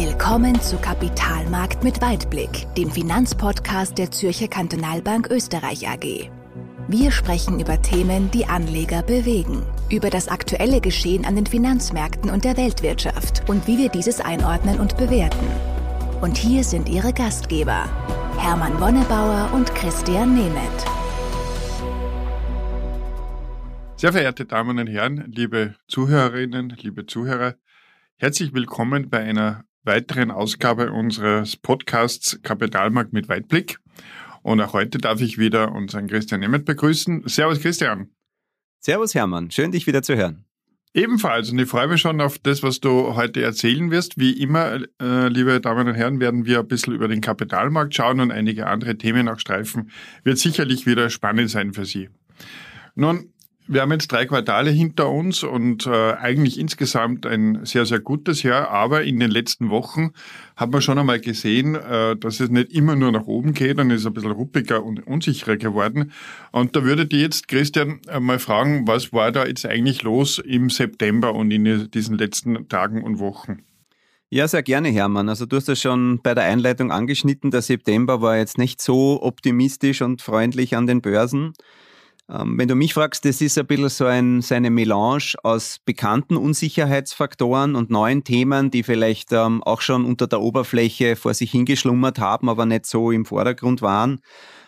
Willkommen zu Kapitalmarkt mit Weitblick, dem Finanzpodcast der Zürcher Kantonalbank Österreich AG. Wir sprechen über Themen, die Anleger bewegen, über das aktuelle Geschehen an den Finanzmärkten und der Weltwirtschaft und wie wir dieses einordnen und bewerten. Und hier sind Ihre Gastgeber, Hermann Wonnebauer und Christian Nemeth. Sehr verehrte Damen und Herren, liebe Zuhörerinnen, liebe Zuhörer, herzlich willkommen bei einer weiteren Ausgabe unseres Podcasts Kapitalmarkt mit Weitblick. Und auch heute darf ich wieder unseren Christian Nemeth begrüßen. Servus Christian. Servus Hermann, schön dich wieder zu hören. Ebenfalls und ich freue mich schon auf das, was du heute erzählen wirst. Wie immer, äh, liebe Damen und Herren, werden wir ein bisschen über den Kapitalmarkt schauen und einige andere Themen auch streifen. Wird sicherlich wieder spannend sein für Sie. Nun, wir haben jetzt drei Quartale hinter uns und äh, eigentlich insgesamt ein sehr, sehr gutes Jahr. Aber in den letzten Wochen hat man schon einmal gesehen, äh, dass es nicht immer nur nach oben geht und ist ein bisschen ruppiger und unsicherer geworden. Und da würde ich jetzt, Christian, mal fragen, was war da jetzt eigentlich los im September und in diesen letzten Tagen und Wochen? Ja, sehr gerne, Hermann. Also du hast das schon bei der Einleitung angeschnitten. Der September war jetzt nicht so optimistisch und freundlich an den Börsen. Ähm, wenn du mich fragst, das ist ein bisschen so, ein, so eine Melange aus bekannten Unsicherheitsfaktoren und neuen Themen, die vielleicht ähm, auch schon unter der Oberfläche vor sich hingeschlummert haben, aber nicht so im Vordergrund waren.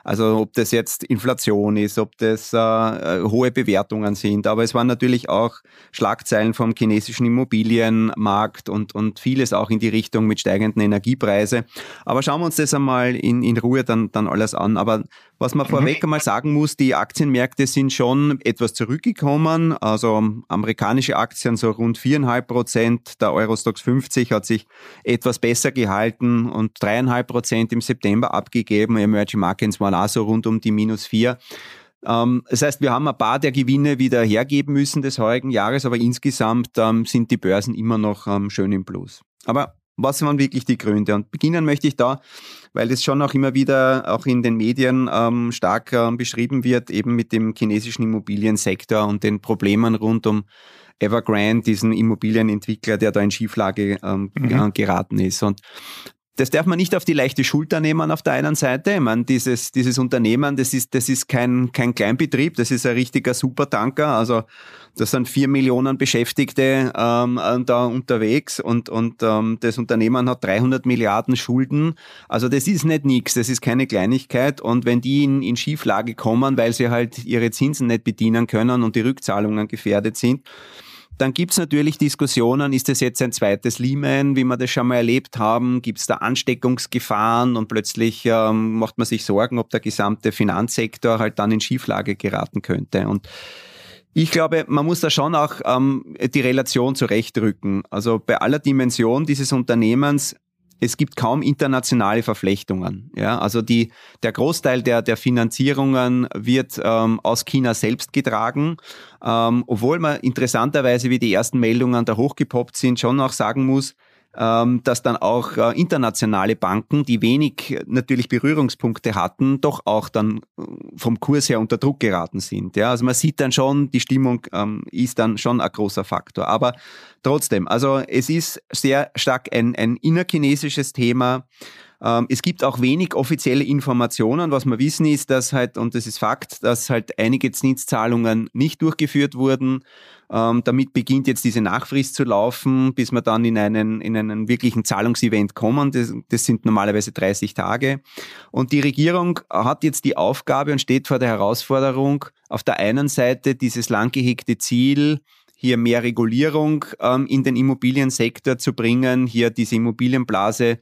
Also ob das jetzt Inflation ist, ob das äh, äh, hohe Bewertungen sind, aber es waren natürlich auch Schlagzeilen vom chinesischen Immobilienmarkt und, und vieles auch in die Richtung mit steigenden Energiepreise. Aber schauen wir uns das einmal in, in Ruhe dann, dann alles an. Aber was man mhm. vorweg einmal sagen muss, die Aktienmärkte sind schon etwas zurückgekommen. Also amerikanische Aktien so rund viereinhalb Prozent, der Eurostox 50 hat sich etwas besser gehalten und dreieinhalb Prozent im September abgegeben. Emerging Markets waren waren auch so rund um die minus vier. Ähm, das heißt, wir haben ein paar der Gewinne wieder hergeben müssen des heurigen Jahres, aber insgesamt ähm, sind die Börsen immer noch ähm, schön im Plus. Aber was waren wirklich die Gründe? Und beginnen möchte ich da, weil das schon auch immer wieder auch in den Medien ähm, stark ähm, beschrieben wird, eben mit dem chinesischen Immobiliensektor und den Problemen rund um Evergrande, diesen Immobilienentwickler, der da in Schieflage ähm, mhm. geraten ist. Und das darf man nicht auf die leichte Schulter nehmen auf der einen Seite. Ich meine, dieses, dieses Unternehmen, das ist, das ist kein, kein Kleinbetrieb, das ist ein richtiger Supertanker. Also das sind vier Millionen Beschäftigte ähm, da unterwegs und, und ähm, das Unternehmen hat 300 Milliarden Schulden. Also das ist nicht nichts, das ist keine Kleinigkeit. Und wenn die in, in Schieflage kommen, weil sie halt ihre Zinsen nicht bedienen können und die Rückzahlungen gefährdet sind, dann gibt es natürlich Diskussionen, ist das jetzt ein zweites Lehman, wie wir das schon mal erlebt haben? Gibt es da Ansteckungsgefahren und plötzlich ähm, macht man sich Sorgen, ob der gesamte Finanzsektor halt dann in Schieflage geraten könnte. Und ich glaube, man muss da schon auch ähm, die Relation zurechtrücken. Also bei aller Dimension dieses Unternehmens es gibt kaum internationale Verflechtungen. Ja, also die, der Großteil der, der Finanzierungen wird ähm, aus China selbst getragen, ähm, obwohl man interessanterweise, wie die ersten Meldungen da hochgepoppt sind, schon auch sagen muss, dass dann auch äh, internationale Banken, die wenig natürlich Berührungspunkte hatten, doch auch dann äh, vom Kurs her unter Druck geraten sind. Ja, also man sieht dann schon, die Stimmung ähm, ist dann schon ein großer Faktor. Aber trotzdem, also es ist sehr stark ein, ein innerchinesisches Thema. Ähm, es gibt auch wenig offizielle Informationen. Was wir wissen ist, dass halt, und das ist Fakt, dass halt einige Zinszahlungen nicht durchgeführt wurden. Ähm, damit beginnt jetzt diese Nachfrist zu laufen, bis wir dann in einen, in einen wirklichen Zahlungsevent kommen. Das, das sind normalerweise 30 Tage. Und die Regierung hat jetzt die Aufgabe und steht vor der Herausforderung, auf der einen Seite dieses lang gehegte Ziel, hier mehr Regulierung ähm, in den Immobiliensektor zu bringen, hier diese Immobilienblase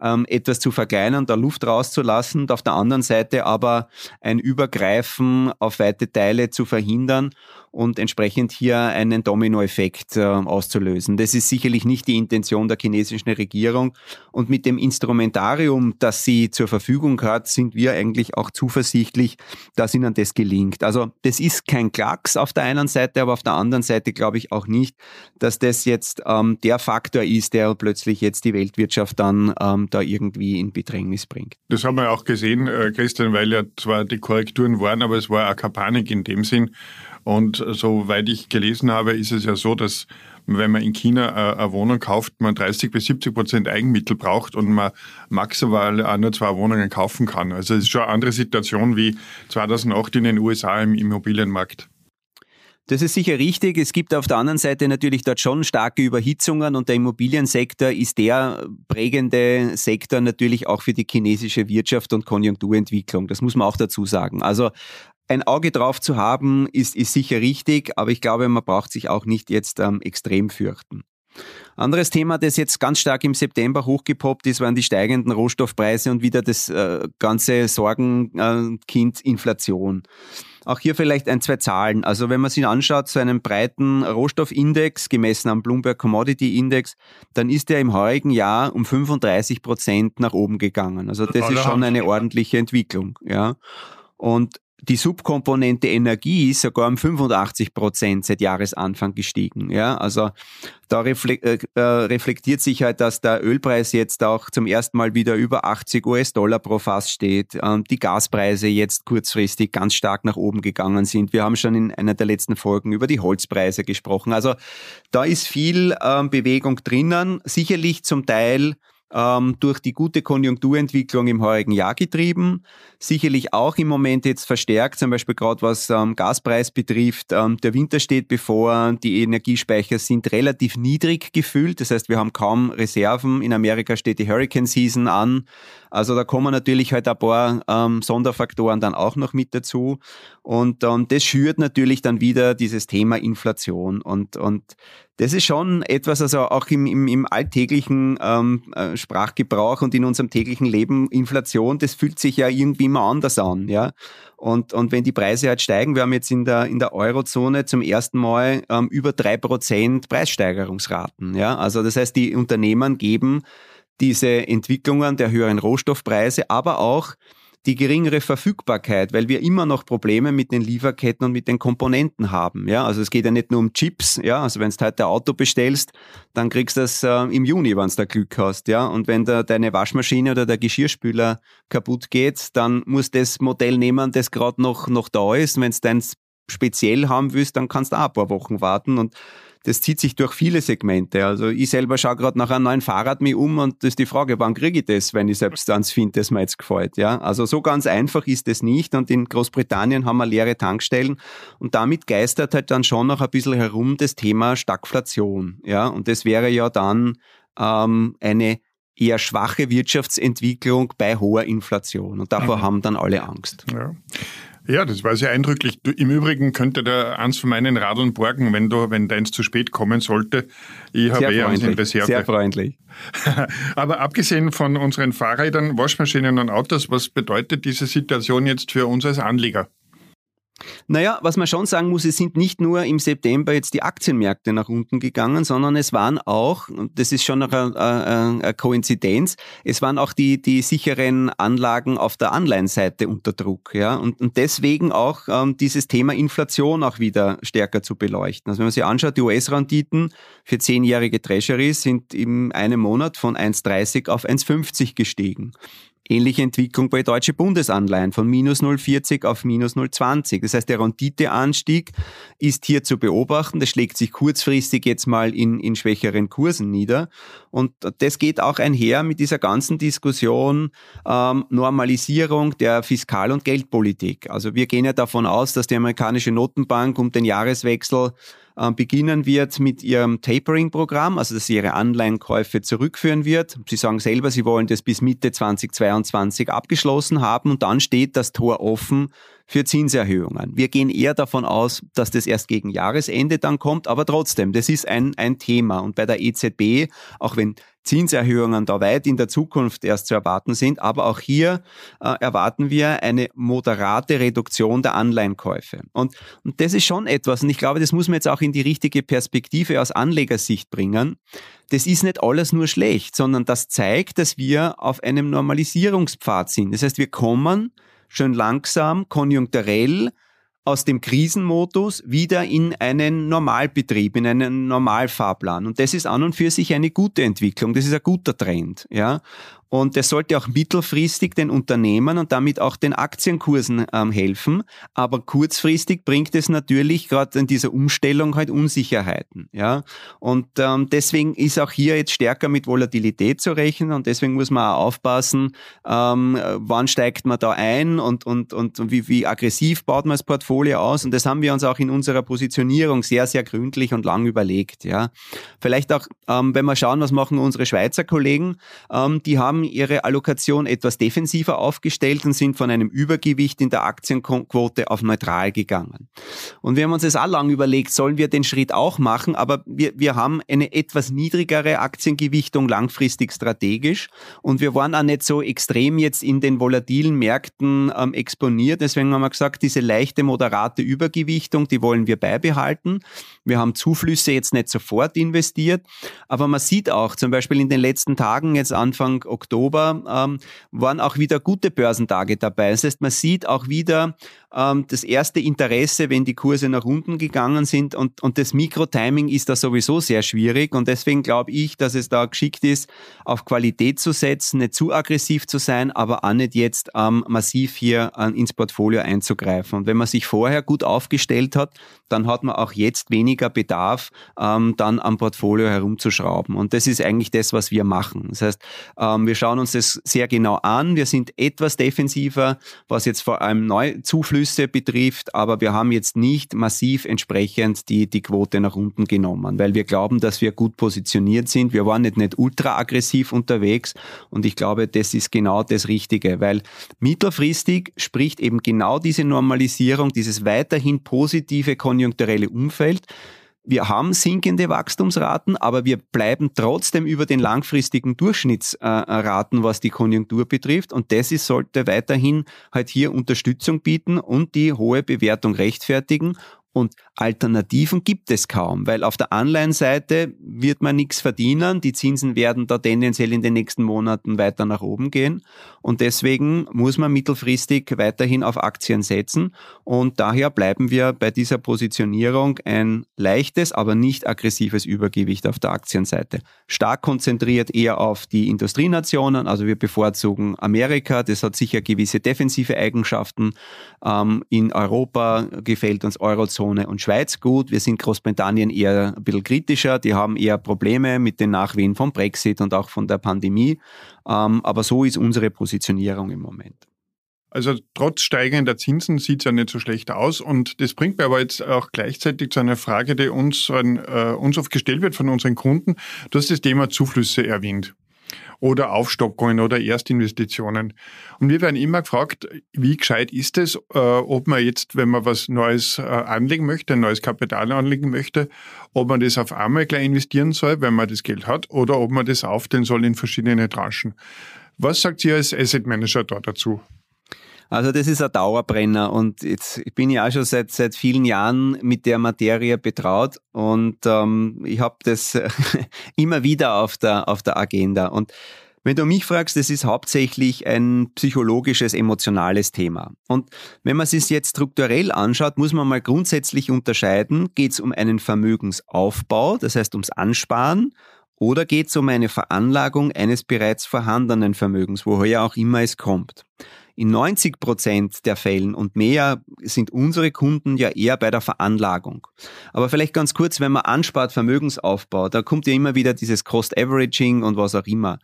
ähm, etwas zu verkleinern, da Luft rauszulassen und auf der anderen Seite aber ein Übergreifen auf weite Teile zu verhindern und entsprechend hier einen Dominoeffekt äh, auszulösen. Das ist sicherlich nicht die Intention der chinesischen Regierung. Und mit dem Instrumentarium, das sie zur Verfügung hat, sind wir eigentlich auch zuversichtlich, dass ihnen das gelingt. Also das ist kein Klacks auf der einen Seite, aber auf der anderen Seite glaube ich auch nicht, dass das jetzt ähm, der Faktor ist, der plötzlich jetzt die Weltwirtschaft dann ähm, da irgendwie in Bedrängnis bringt. Das haben wir auch gesehen, äh, Christian, weil ja zwar die Korrekturen waren, aber es war auch keine Panik in dem Sinn. Und soweit ich gelesen habe, ist es ja so, dass wenn man in China äh, eine Wohnung kauft, man 30 bis 70 Prozent Eigenmittel braucht und man maximal auch nur zwei Wohnungen kaufen kann. Also es ist schon eine andere Situation wie 2008 in den USA im Immobilienmarkt. Das ist sicher richtig. Es gibt auf der anderen Seite natürlich dort schon starke Überhitzungen und der Immobiliensektor ist der prägende Sektor natürlich auch für die chinesische Wirtschaft und Konjunkturentwicklung. Das muss man auch dazu sagen. Also ein Auge drauf zu haben, ist, ist sicher richtig, aber ich glaube, man braucht sich auch nicht jetzt ähm, extrem fürchten. Anderes Thema, das jetzt ganz stark im September hochgepoppt ist, waren die steigenden Rohstoffpreise und wieder das äh, ganze Sorgenkind äh, Inflation. Auch hier vielleicht ein, zwei Zahlen. Also wenn man sich anschaut, so einen breiten Rohstoffindex, gemessen am Bloomberg Commodity Index, dann ist der im heurigen Jahr um 35 Prozent nach oben gegangen. Also das ist schon eine ordentliche Entwicklung. Ja. Und die Subkomponente Energie ist sogar um 85 Prozent seit Jahresanfang gestiegen. Ja, also da äh, äh, reflektiert sich halt, dass der Ölpreis jetzt auch zum ersten Mal wieder über 80 US-Dollar pro Fass steht. Ähm, die Gaspreise jetzt kurzfristig ganz stark nach oben gegangen sind. Wir haben schon in einer der letzten Folgen über die Holzpreise gesprochen. Also da ist viel ähm, Bewegung drinnen. Sicherlich zum Teil ähm, durch die gute Konjunkturentwicklung im heurigen Jahr getrieben. Sicherlich auch im Moment jetzt verstärkt, zum Beispiel gerade was ähm, Gaspreis betrifft. Ähm, der Winter steht bevor, die Energiespeicher sind relativ niedrig gefüllt, das heißt, wir haben kaum Reserven. In Amerika steht die Hurricane Season an. Also da kommen natürlich halt ein paar ähm, Sonderfaktoren dann auch noch mit dazu. Und ähm, das schürt natürlich dann wieder dieses Thema Inflation. Und, und das ist schon etwas, also auch im, im, im alltäglichen ähm, äh, Sprachgebrauch und in unserem täglichen Leben, Inflation, das fühlt sich ja irgendwie immer anders an, ja. Und, und wenn die Preise halt steigen, wir haben jetzt in der, in der Eurozone zum ersten Mal ähm, über drei Prozent Preissteigerungsraten, ja. Also das heißt, die Unternehmen geben diese Entwicklungen der höheren Rohstoffpreise, aber auch die geringere Verfügbarkeit, weil wir immer noch Probleme mit den Lieferketten und mit den Komponenten haben. Ja, also es geht ja nicht nur um Chips. Ja, also wenn du heute ein Auto bestellst, dann kriegst du das äh, im Juni, wenn du da Glück hast. Ja, und wenn da deine Waschmaschine oder der Geschirrspüler kaputt geht, dann musst du das Modell nehmen, das gerade noch, noch da ist. Wenn du dein speziell haben willst, dann kannst du auch ein paar Wochen warten und das zieht sich durch viele Segmente. Also ich selber schaue gerade nach einem neuen Fahrrad mir um und das ist die Frage, wann kriege ich das, wenn ich selbst eins finde, das mir jetzt gefällt. Ja? Also so ganz einfach ist es nicht und in Großbritannien haben wir leere Tankstellen und damit geistert halt dann schon noch ein bisschen herum das Thema Stagflation. Ja? Und das wäre ja dann ähm, eine eher schwache Wirtschaftsentwicklung bei hoher Inflation. Und davor mhm. haben dann alle Angst. Ja. Ja, das war sehr eindrücklich. Du, Im Übrigen könnte der eins von meinen Radeln borgen, wenn du, wenn deins zu spät kommen sollte. Ich habe eher eins in Reserve. Sehr freundlich. Aber abgesehen von unseren Fahrrädern, Waschmaschinen und Autos, was bedeutet diese Situation jetzt für uns als Anleger? Naja, was man schon sagen muss, es sind nicht nur im September jetzt die Aktienmärkte nach unten gegangen, sondern es waren auch, und das ist schon noch eine, eine, Koinzidenz, es waren auch die, die sicheren Anlagen auf der Anleihenseite unter Druck. Ja? Und, und deswegen auch ähm, dieses Thema Inflation auch wieder stärker zu beleuchten. Also wenn man sich anschaut, die US-Renditen für zehnjährige Treasuries sind in einem Monat von 1,30 auf 1,50 gestiegen. Ähnliche Entwicklung bei deutsche Bundesanleihen von minus 0,40 auf minus 0,20. Das heißt, der Renditeanstieg ist hier zu beobachten. Das schlägt sich kurzfristig jetzt mal in, in schwächeren Kursen nieder. Und das geht auch einher mit dieser ganzen Diskussion ähm, Normalisierung der Fiskal- und Geldpolitik. Also wir gehen ja davon aus, dass die amerikanische Notenbank um den Jahreswechsel äh, beginnen wird mit ihrem Tapering-Programm, also dass sie ihre Anleihenkäufe zurückführen wird. Sie sagen selber, sie wollen das bis Mitte 2022 abgeschlossen haben und dann steht das Tor offen für Zinserhöhungen. Wir gehen eher davon aus, dass das erst gegen Jahresende dann kommt, aber trotzdem, das ist ein, ein Thema. Und bei der EZB, auch wenn Zinserhöhungen da weit in der Zukunft erst zu erwarten sind. Aber auch hier äh, erwarten wir eine moderate Reduktion der Anleihenkäufe. Und, und das ist schon etwas, und ich glaube, das muss man jetzt auch in die richtige Perspektive aus Anlegersicht bringen. Das ist nicht alles nur schlecht, sondern das zeigt, dass wir auf einem Normalisierungspfad sind. Das heißt, wir kommen schön langsam, konjunkturell aus dem Krisenmodus wieder in einen Normalbetrieb, in einen Normalfahrplan. Und das ist an und für sich eine gute Entwicklung. Das ist ein guter Trend, ja. Und das sollte auch mittelfristig den Unternehmen und damit auch den Aktienkursen ähm, helfen. Aber kurzfristig bringt es natürlich gerade in dieser Umstellung halt Unsicherheiten. Ja? Und ähm, deswegen ist auch hier jetzt stärker mit Volatilität zu rechnen und deswegen muss man auch aufpassen, ähm, wann steigt man da ein und, und, und wie, wie aggressiv baut man das Portfolio aus. Und das haben wir uns auch in unserer Positionierung sehr, sehr gründlich und lang überlegt. Ja? Vielleicht auch, ähm, wenn wir schauen, was machen unsere Schweizer Kollegen, ähm, die haben haben ihre Allokation etwas defensiver aufgestellt und sind von einem Übergewicht in der Aktienquote auf neutral gegangen. Und wir haben uns das auch lang überlegt, sollen wir den Schritt auch machen, aber wir, wir haben eine etwas niedrigere Aktiengewichtung langfristig strategisch und wir waren auch nicht so extrem jetzt in den volatilen Märkten ähm, exponiert. Deswegen haben wir gesagt, diese leichte, moderate Übergewichtung, die wollen wir beibehalten. Wir haben Zuflüsse jetzt nicht sofort investiert, aber man sieht auch zum Beispiel in den letzten Tagen, jetzt Anfang Oktober, ähm, waren auch wieder gute Börsentage dabei. Das heißt, man sieht auch wieder ähm, das erste Interesse, wenn die Kurse nach unten gegangen sind und, und das Mikrotiming ist da sowieso sehr schwierig und deswegen glaube ich, dass es da geschickt ist, auf Qualität zu setzen, nicht zu aggressiv zu sein, aber auch nicht jetzt ähm, massiv hier äh, ins Portfolio einzugreifen. Und wenn man sich vorher gut aufgestellt hat, dann hat man auch jetzt weniger Bedarf, ähm, dann am Portfolio herumzuschrauben. Und das ist eigentlich das, was wir machen. Das heißt, ähm, wir schauen uns das sehr genau an. Wir sind etwas defensiver, was jetzt vor allem Neuzuflüsse betrifft, aber wir haben jetzt nicht massiv entsprechend die, die Quote nach unten genommen, weil wir glauben, dass wir gut positioniert sind. Wir waren nicht, nicht ultra aggressiv unterwegs und ich glaube, das ist genau das Richtige, weil mittelfristig spricht eben genau diese Normalisierung, dieses weiterhin positive konjunkturelle Umfeld wir haben sinkende Wachstumsraten, aber wir bleiben trotzdem über den langfristigen Durchschnittsraten, was die Konjunktur betrifft. Und das ist, sollte weiterhin halt hier Unterstützung bieten und die hohe Bewertung rechtfertigen. Und Alternativen gibt es kaum, weil auf der Anleihenseite wird man nichts verdienen. Die Zinsen werden da tendenziell in den nächsten Monaten weiter nach oben gehen. Und deswegen muss man mittelfristig weiterhin auf Aktien setzen. Und daher bleiben wir bei dieser Positionierung ein leichtes, aber nicht aggressives Übergewicht auf der Aktienseite. Stark konzentriert eher auf die Industrienationen. Also wir bevorzugen Amerika. Das hat sicher gewisse defensive Eigenschaften. Ähm, in Europa gefällt uns Eurozone und Schweiz gut. Wir sind Großbritannien eher ein bisschen kritischer. Die haben eher Probleme mit den Nachwehen vom Brexit und auch von der Pandemie. Ähm, aber so ist unsere Positionierung im Moment. Also trotz steigender Zinsen sieht es ja nicht so schlecht aus. Und das bringt mir aber jetzt auch gleichzeitig zu einer Frage, die uns, äh, uns oft gestellt wird von unseren Kunden. Du hast das Thema Zuflüsse erwähnt oder Aufstockungen oder Erstinvestitionen. Und wir werden immer gefragt, wie gescheit ist es, äh, ob man jetzt, wenn man was Neues äh, anlegen möchte, ein neues Kapital anlegen möchte, ob man das auf einmal gleich investieren soll, wenn man das Geld hat, oder ob man das aufteilen soll in verschiedene Tranchen. Was sagt ihr als Asset Manager da dazu? Also das ist ein Dauerbrenner und jetzt ich bin ja auch schon seit, seit vielen Jahren mit der Materie betraut und ähm, ich habe das immer wieder auf der, auf der Agenda. Und wenn du mich fragst, das ist hauptsächlich ein psychologisches, emotionales Thema. Und wenn man es sich jetzt strukturell anschaut, muss man mal grundsätzlich unterscheiden, geht es um einen Vermögensaufbau, das heißt ums Ansparen, oder geht es um eine Veranlagung eines bereits vorhandenen Vermögens, woher auch immer es kommt. In 90 Prozent der Fällen und mehr sind unsere Kunden ja eher bei der Veranlagung. Aber vielleicht ganz kurz, wenn man anspart Vermögensaufbau, da kommt ja immer wieder dieses Cost Averaging und was auch immer.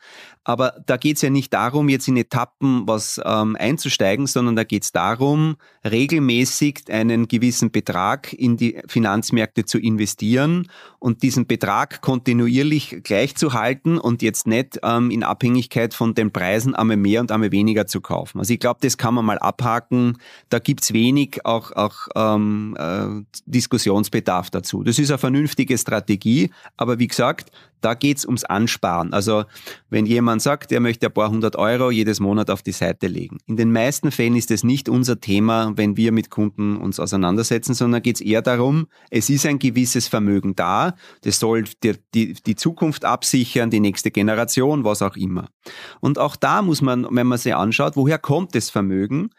Aber da geht es ja nicht darum, jetzt in Etappen was ähm, einzusteigen, sondern da geht es darum, regelmäßig einen gewissen Betrag in die Finanzmärkte zu investieren und diesen Betrag kontinuierlich gleich zu halten und jetzt nicht ähm, in Abhängigkeit von den Preisen einmal mehr und einmal weniger zu kaufen. Also ich glaube, das kann man mal abhaken. Da gibt's wenig auch, auch ähm, äh, Diskussionsbedarf dazu. Das ist eine vernünftige Strategie, aber wie gesagt, da geht's ums Ansparen. Also wenn jemand sagt, er möchte ein paar hundert Euro jedes Monat auf die Seite legen. In den meisten Fällen ist es nicht unser Thema, wenn wir mit Kunden uns auseinandersetzen, sondern geht's eher darum, es ist ein gewisses Vermögen da, das soll die, die, die Zukunft absichern, die nächste Generation, was auch immer. Und auch da muss man, wenn man sich anschaut, woher kommt das Vermögen?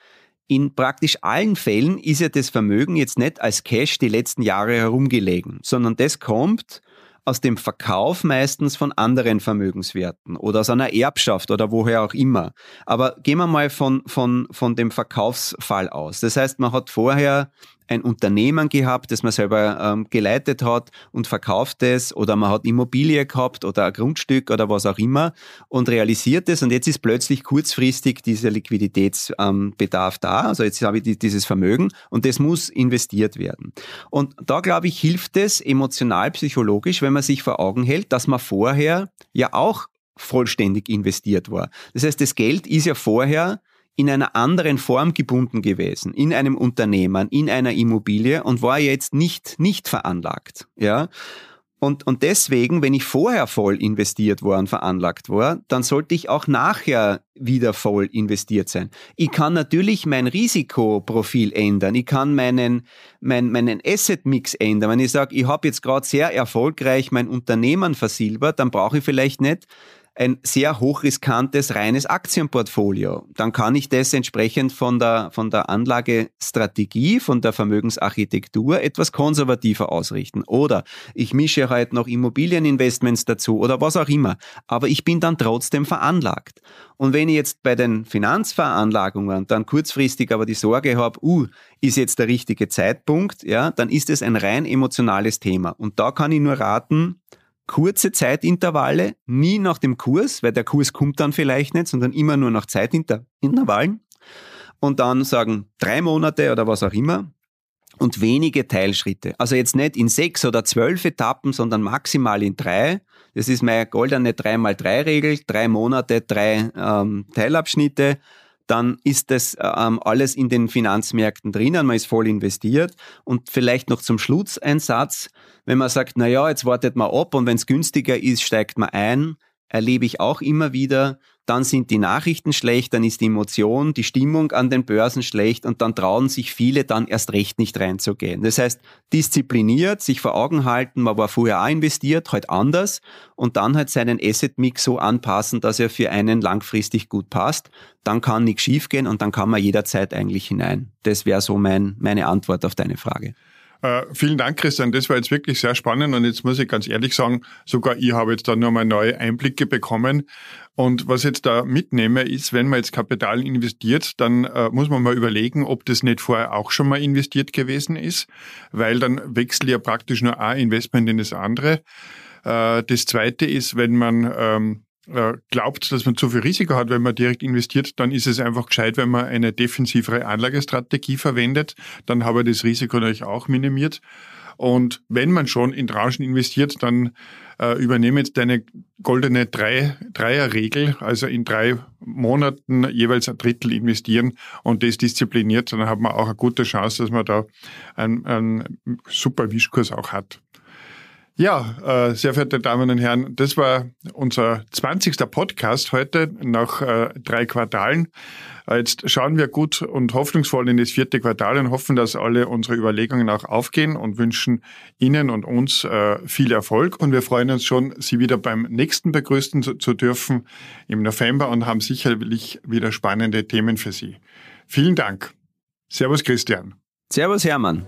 In praktisch allen Fällen ist ja das Vermögen jetzt nicht als Cash die letzten Jahre herumgelegen, sondern das kommt aus dem Verkauf meistens von anderen Vermögenswerten oder aus einer Erbschaft oder woher auch immer. Aber gehen wir mal von, von, von dem Verkaufsfall aus. Das heißt, man hat vorher ein Unternehmen gehabt, das man selber ähm, geleitet hat und verkauft es oder man hat Immobilie gehabt oder ein Grundstück oder was auch immer und realisiert es und jetzt ist plötzlich kurzfristig dieser Liquiditätsbedarf ähm, da, also jetzt habe ich dieses Vermögen und das muss investiert werden. Und da glaube ich, hilft es emotional, psychologisch, wenn man sich vor Augen hält, dass man vorher ja auch vollständig investiert war. Das heißt, das Geld ist ja vorher in einer anderen Form gebunden gewesen, in einem Unternehmen, in einer Immobilie und war jetzt nicht, nicht veranlagt, ja. Und, und deswegen, wenn ich vorher voll investiert war und veranlagt war, dann sollte ich auch nachher wieder voll investiert sein. Ich kann natürlich mein Risikoprofil ändern. Ich kann meinen, mein, meinen Asset-Mix ändern. Wenn ich sage, ich habe jetzt gerade sehr erfolgreich mein Unternehmen versilbert, dann brauche ich vielleicht nicht ein sehr hochriskantes reines Aktienportfolio. Dann kann ich das entsprechend von der, von der Anlagestrategie, von der Vermögensarchitektur etwas konservativer ausrichten. Oder ich mische halt noch Immobilieninvestments dazu oder was auch immer. Aber ich bin dann trotzdem veranlagt. Und wenn ich jetzt bei den Finanzveranlagungen dann kurzfristig aber die Sorge habe, uh, ist jetzt der richtige Zeitpunkt, ja, dann ist es ein rein emotionales Thema. Und da kann ich nur raten, kurze Zeitintervalle, nie nach dem Kurs, weil der Kurs kommt dann vielleicht nicht, sondern immer nur nach Zeitintervallen. Und dann sagen drei Monate oder was auch immer und wenige Teilschritte. Also jetzt nicht in sechs oder zwölf Etappen, sondern maximal in drei. Das ist meine goldene 3x3-Regel. Drei Monate, drei ähm, Teilabschnitte dann ist das ähm, alles in den Finanzmärkten drinnen, man ist voll investiert. Und vielleicht noch zum Schluss ein Satz, wenn man sagt, na ja, jetzt wartet man ab und wenn es günstiger ist, steigt man ein, erlebe ich auch immer wieder, dann sind die Nachrichten schlecht, dann ist die Emotion, die Stimmung an den Börsen schlecht und dann trauen sich viele dann erst recht nicht reinzugehen. Das heißt, diszipliniert, sich vor Augen halten, man war vorher auch investiert, heute halt anders und dann halt seinen Asset-Mix so anpassen, dass er für einen langfristig gut passt. Dann kann nichts schiefgehen und dann kann man jederzeit eigentlich hinein. Das wäre so mein, meine Antwort auf deine Frage. Äh, vielen Dank, Christian. Das war jetzt wirklich sehr spannend und jetzt muss ich ganz ehrlich sagen, sogar ich habe jetzt da nur mal neue Einblicke bekommen. Und was ich jetzt da mitnehme, ist, wenn man jetzt Kapital investiert, dann äh, muss man mal überlegen, ob das nicht vorher auch schon mal investiert gewesen ist, weil dann wechselt ja praktisch nur ein Investment in das andere. Äh, das zweite ist, wenn man ähm, äh, glaubt, dass man zu viel Risiko hat, wenn man direkt investiert, dann ist es einfach gescheit, wenn man eine defensivere Anlagestrategie verwendet. Dann habe ich das Risiko natürlich auch minimiert. Und wenn man schon in Tranchen investiert, dann äh, übernehme jetzt deine goldene Drei, Dreierregel, also in drei Monaten jeweils ein Drittel investieren und das diszipliniert, dann hat man auch eine gute Chance, dass man da einen, einen super Wischkurs auch hat. Ja, äh, sehr verehrte Damen und Herren, das war unser 20. Podcast heute nach äh, drei Quartalen. Äh, jetzt schauen wir gut und hoffnungsvoll in das vierte Quartal und hoffen, dass alle unsere Überlegungen auch aufgehen und wünschen Ihnen und uns äh, viel Erfolg. Und wir freuen uns schon, Sie wieder beim nächsten begrüßen zu, zu dürfen im November und haben sicherlich wieder spannende Themen für Sie. Vielen Dank. Servus Christian. Servus Hermann.